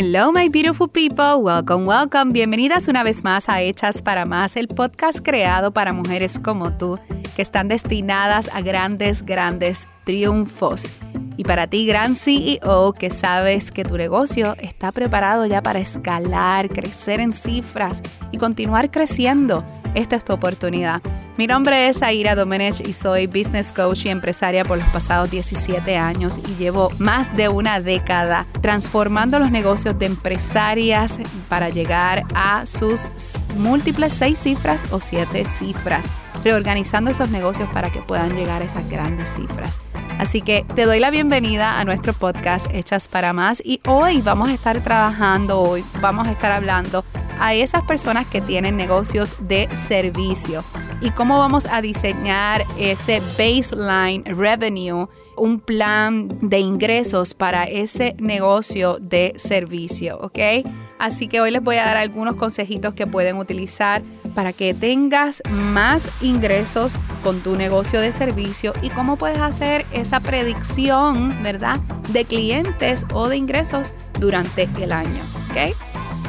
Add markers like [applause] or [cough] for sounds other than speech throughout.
Hello, my beautiful people. Welcome, welcome. Bienvenidas una vez más a Hechas para Más, el podcast creado para mujeres como tú que están destinadas a grandes, grandes triunfos. Y para ti, gran CEO, que sabes que tu negocio está preparado ya para escalar, crecer en cifras y continuar creciendo, esta es tu oportunidad. Mi nombre es Aira Domenech y soy business coach y empresaria por los pasados 17 años y llevo más de una década transformando los negocios de empresarias para llegar a sus múltiples seis cifras o siete cifras, reorganizando esos negocios para que puedan llegar a esas grandes cifras. Así que te doy la bienvenida a nuestro podcast Hechas para Más y hoy vamos a estar trabajando, hoy vamos a estar hablando a esas personas que tienen negocios de servicio y cómo vamos a diseñar ese baseline revenue, un plan de ingresos para ese negocio de servicio, ¿ok? Así que hoy les voy a dar algunos consejitos que pueden utilizar para que tengas más ingresos con tu negocio de servicio y cómo puedes hacer esa predicción, ¿verdad? De clientes o de ingresos durante el año, ¿ok?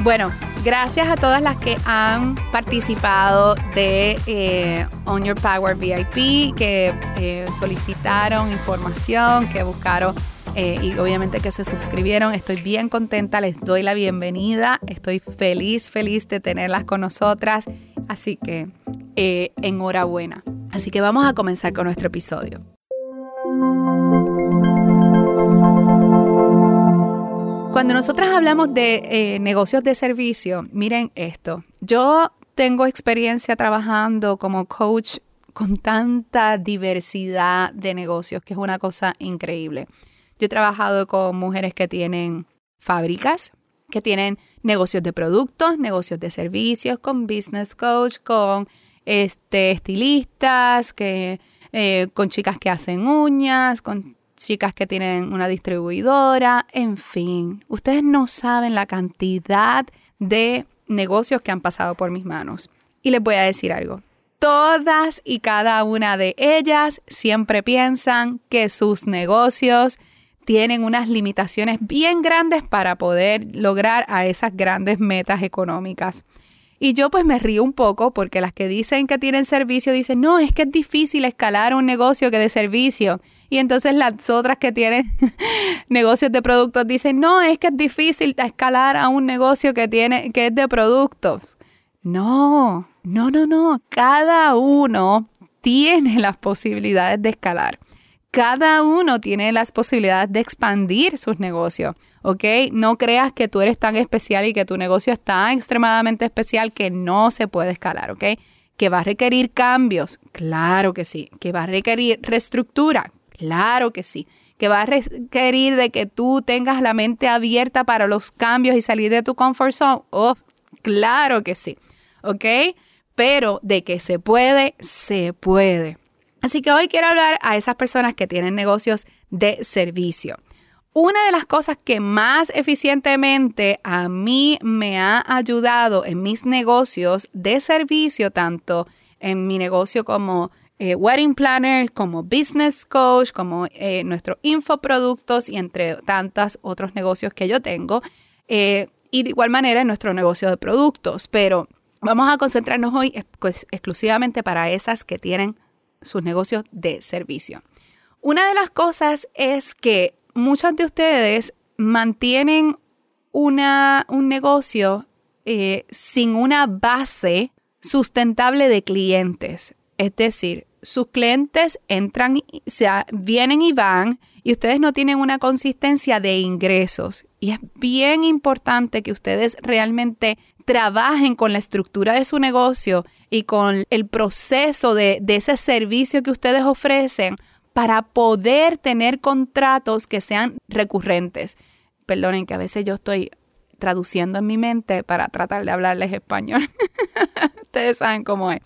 Bueno, gracias a todas las que han participado de eh, On Your Power VIP, que eh, solicitaron información, que buscaron eh, y obviamente que se suscribieron. Estoy bien contenta, les doy la bienvenida. Estoy feliz, feliz de tenerlas con nosotras. Así que enhorabuena. Así que vamos a comenzar con nuestro episodio. Cuando nosotras hablamos de eh, negocios de servicio, miren esto. Yo tengo experiencia trabajando como coach con tanta diversidad de negocios, que es una cosa increíble. Yo he trabajado con mujeres que tienen fábricas, que tienen negocios de productos, negocios de servicios, con business coach, con este, estilistas, que, eh, con chicas que hacen uñas, con chicas que tienen una distribuidora, en fin, ustedes no saben la cantidad de negocios que han pasado por mis manos. Y les voy a decir algo. Todas y cada una de ellas siempre piensan que sus negocios tienen unas limitaciones bien grandes para poder lograr a esas grandes metas económicas. Y yo pues me río un poco porque las que dicen que tienen servicio dicen, no, es que es difícil escalar un negocio que de servicio. Y entonces las otras que tienen [laughs] negocios de productos dicen, no, es que es difícil escalar a un negocio que, tiene, que es de productos. No, no, no, no. Cada uno tiene las posibilidades de escalar. Cada uno tiene las posibilidades de expandir sus negocios, ¿ok? No creas que tú eres tan especial y que tu negocio es tan extremadamente especial que no se puede escalar, ¿ok? Que va a requerir cambios, claro que sí. Que va a requerir reestructura, Claro que sí. Que va a requerir de que tú tengas la mente abierta para los cambios y salir de tu comfort zone. Oh, claro que sí. ¿Ok? Pero de que se puede, se puede. Así que hoy quiero hablar a esas personas que tienen negocios de servicio. Una de las cosas que más eficientemente a mí me ha ayudado en mis negocios de servicio, tanto en mi negocio como eh, wedding planner, como business coach, como eh, nuestros infoproductos y entre tantos otros negocios que yo tengo. Eh, y de igual manera en nuestro negocio de productos. Pero vamos a concentrarnos hoy pues, exclusivamente para esas que tienen sus negocios de servicio. Una de las cosas es que muchos de ustedes mantienen una, un negocio sin una base sustentable de clientes. Es decir, sus clientes entran, se, vienen y van y ustedes no tienen una consistencia de ingresos. Y es bien importante que ustedes realmente trabajen con la estructura de su negocio y con el proceso de, de ese servicio que ustedes ofrecen para poder tener contratos que sean recurrentes. Perdonen que a veces yo estoy traduciendo en mi mente para tratar de hablarles español. [laughs] ustedes saben cómo es.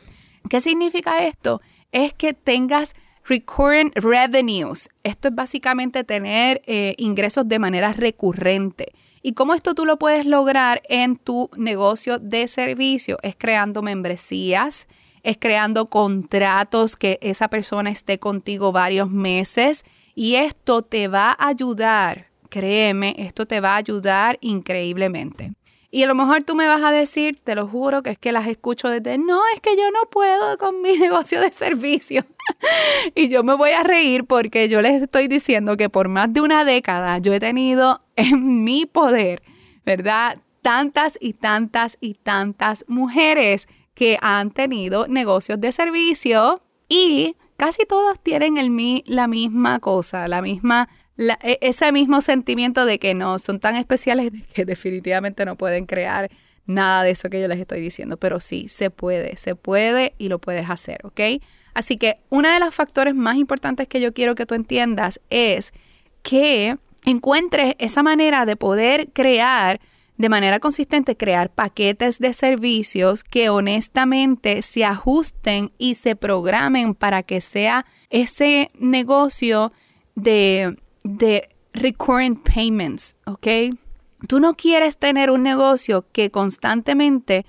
¿Qué significa esto? Es que tengas recurrent revenues. Esto es básicamente tener eh, ingresos de manera recurrente. ¿Y cómo esto tú lo puedes lograr en tu negocio de servicio? Es creando membresías, es creando contratos que esa persona esté contigo varios meses y esto te va a ayudar, créeme, esto te va a ayudar increíblemente. Y a lo mejor tú me vas a decir, te lo juro, que es que las escucho desde, no, es que yo no puedo con mi [laughs] negocio de servicio. [laughs] y yo me voy a reír porque yo les estoy diciendo que por más de una década yo he tenido [laughs] en mi poder, ¿verdad? Tantas y tantas y tantas mujeres que han tenido negocios de servicio y casi todas tienen el, la misma cosa, la misma e, ese mismo sentimiento de que no son tan especiales que definitivamente no pueden crear nada de eso que yo les estoy diciendo, pero sí, se puede, se puede y lo puedes hacer, ¿ok? Así que uno de los factores más importantes que yo quiero que tú entiendas es que encuentres esa manera de poder crear de manera consistente, crear paquetes de servicios que honestamente se ajusten y se programen para que sea ese negocio de de recurrent payments, ¿ok? Tú no quieres tener un negocio que constantemente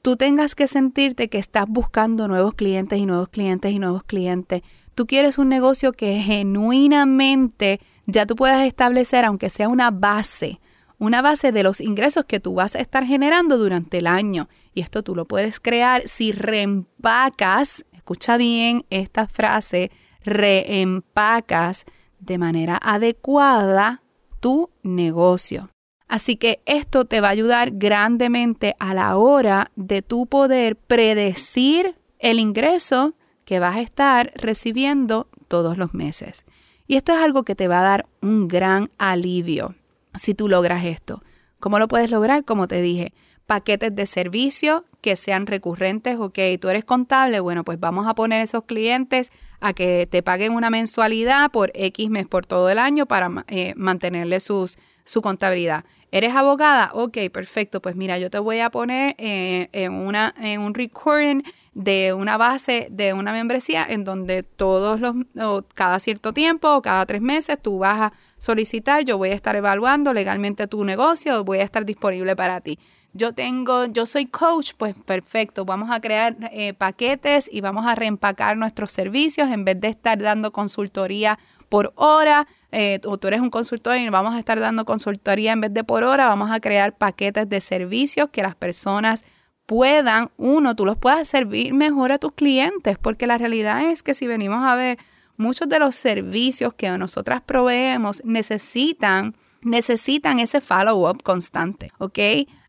tú tengas que sentirte que estás buscando nuevos clientes y nuevos clientes y nuevos clientes. Tú quieres un negocio que genuinamente ya tú puedas establecer, aunque sea una base, una base de los ingresos que tú vas a estar generando durante el año. Y esto tú lo puedes crear si reempacas, escucha bien esta frase, reempacas de manera adecuada tu negocio. Así que esto te va a ayudar grandemente a la hora de tu poder predecir el ingreso que vas a estar recibiendo todos los meses. Y esto es algo que te va a dar un gran alivio si tú logras esto. ¿Cómo lo puedes lograr? Como te dije, paquetes de servicio que sean recurrentes. Ok, tú eres contable, bueno, pues vamos a poner esos clientes a que te paguen una mensualidad por X mes por todo el año para eh, mantenerle sus, su contabilidad. ¿Eres abogada? Ok, perfecto. Pues mira, yo te voy a poner eh, en, una, en un recurring de una base de una membresía en donde todos los, cada cierto tiempo o cada tres meses tú vas a solicitar, yo voy a estar evaluando legalmente tu negocio, voy a estar disponible para ti yo tengo, yo soy coach, pues perfecto, vamos a crear eh, paquetes y vamos a reempacar nuestros servicios en vez de estar dando consultoría por hora, eh, o tú eres un consultor y vamos a estar dando consultoría en vez de por hora, vamos a crear paquetes de servicios que las personas puedan, uno, tú los puedas servir mejor a tus clientes, porque la realidad es que si venimos a ver, muchos de los servicios que nosotras proveemos necesitan necesitan ese follow-up constante, ¿ok?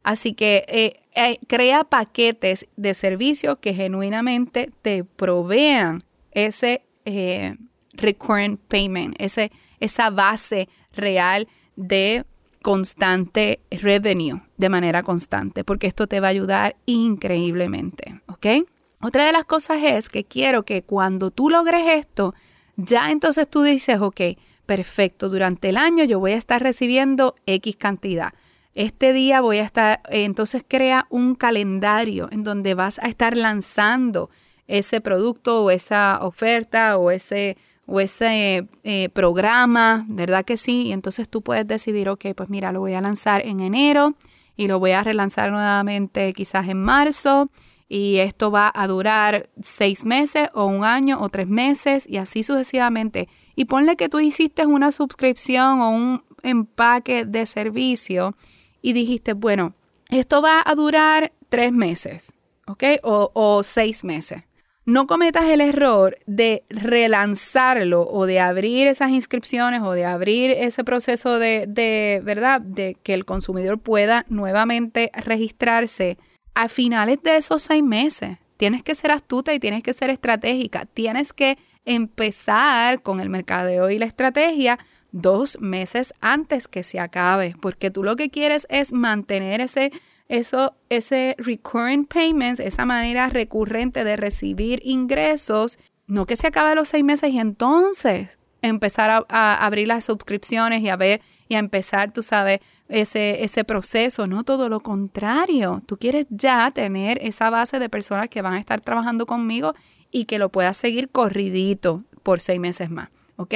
Así que eh, eh, crea paquetes de servicio que genuinamente te provean ese eh, recurrent payment, ese, esa base real de constante revenue de manera constante, porque esto te va a ayudar increíblemente, ¿ok? Otra de las cosas es que quiero que cuando tú logres esto, ya entonces tú dices, ok, perfecto, durante el año yo voy a estar recibiendo X cantidad. Este día voy a estar, entonces crea un calendario en donde vas a estar lanzando ese producto o esa oferta o ese, o ese eh, programa, ¿verdad que sí? Y entonces tú puedes decidir, ok, pues mira, lo voy a lanzar en enero y lo voy a relanzar nuevamente quizás en marzo y esto va a durar seis meses o un año o tres meses y así sucesivamente. Y ponle que tú hiciste una suscripción o un empaque de servicio y dijiste, bueno, esto va a durar tres meses, ¿ok? O, seis meses. No cometas el error de relanzarlo o de abrir esas inscripciones o de abrir ese proceso de, de, ¿verdad? De que el consumidor pueda nuevamente registrarse a finales de esos seis meses. Tienes que ser astuta y tienes que ser estratégica. Tienes que empezar con el mercadeo y la estrategia dos meses antes que se acabe, porque tú lo que quieres es mantener ese, eso, ese recurring payments, esa manera recurrente de recibir ingresos, no que se acabe los seis meses y entonces empezar a, abrir las suscripciones y a ver y a empezar, tú sabes, ese, ese proceso, no todo lo contrario. Tú quieres ya tener esa base de personas que van a estar trabajando conmigo y que lo puedas seguir corridito por seis meses más, ¿ok?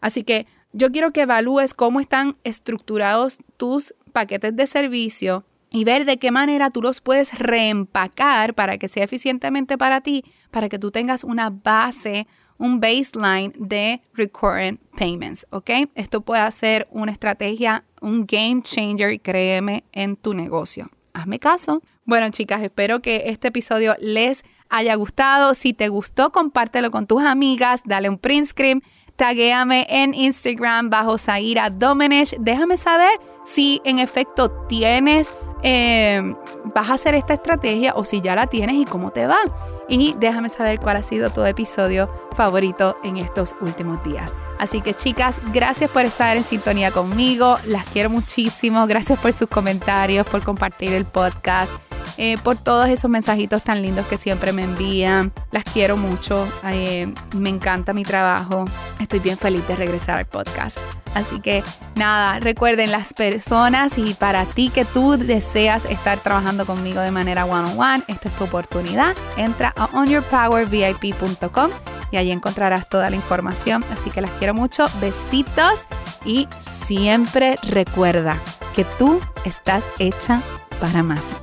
Así que yo quiero que evalúes cómo están estructurados tus paquetes de servicio y ver de qué manera tú los puedes reempacar para que sea eficientemente para ti, para que tú tengas una base, un baseline de recurrent payments, ¿ok? Esto puede ser una estrategia, un game changer, créeme, en tu negocio. Hazme caso. Bueno, chicas, espero que este episodio les haya gustado. Si te gustó, compártelo con tus amigas, dale un print screen, taguéame en Instagram bajo Zaira Domenech. Déjame saber si en efecto tienes, eh, vas a hacer esta estrategia o si ya la tienes y cómo te va y déjame saber cuál ha sido tu episodio favorito en estos últimos días. Así que chicas, gracias por estar en sintonía conmigo, las quiero muchísimo, gracias por sus comentarios, por compartir el podcast. Eh, por todos esos mensajitos tan lindos que siempre me envían. Las quiero mucho, eh, me encanta mi trabajo. Estoy bien feliz de regresar al podcast. Así que nada, recuerden las personas y para ti que tú deseas estar trabajando conmigo de manera one on one, esta es tu oportunidad. Entra a onyourpowervip.com y allí encontrarás toda la información. Así que las quiero mucho. Besitos y siempre recuerda que tú estás hecha para más.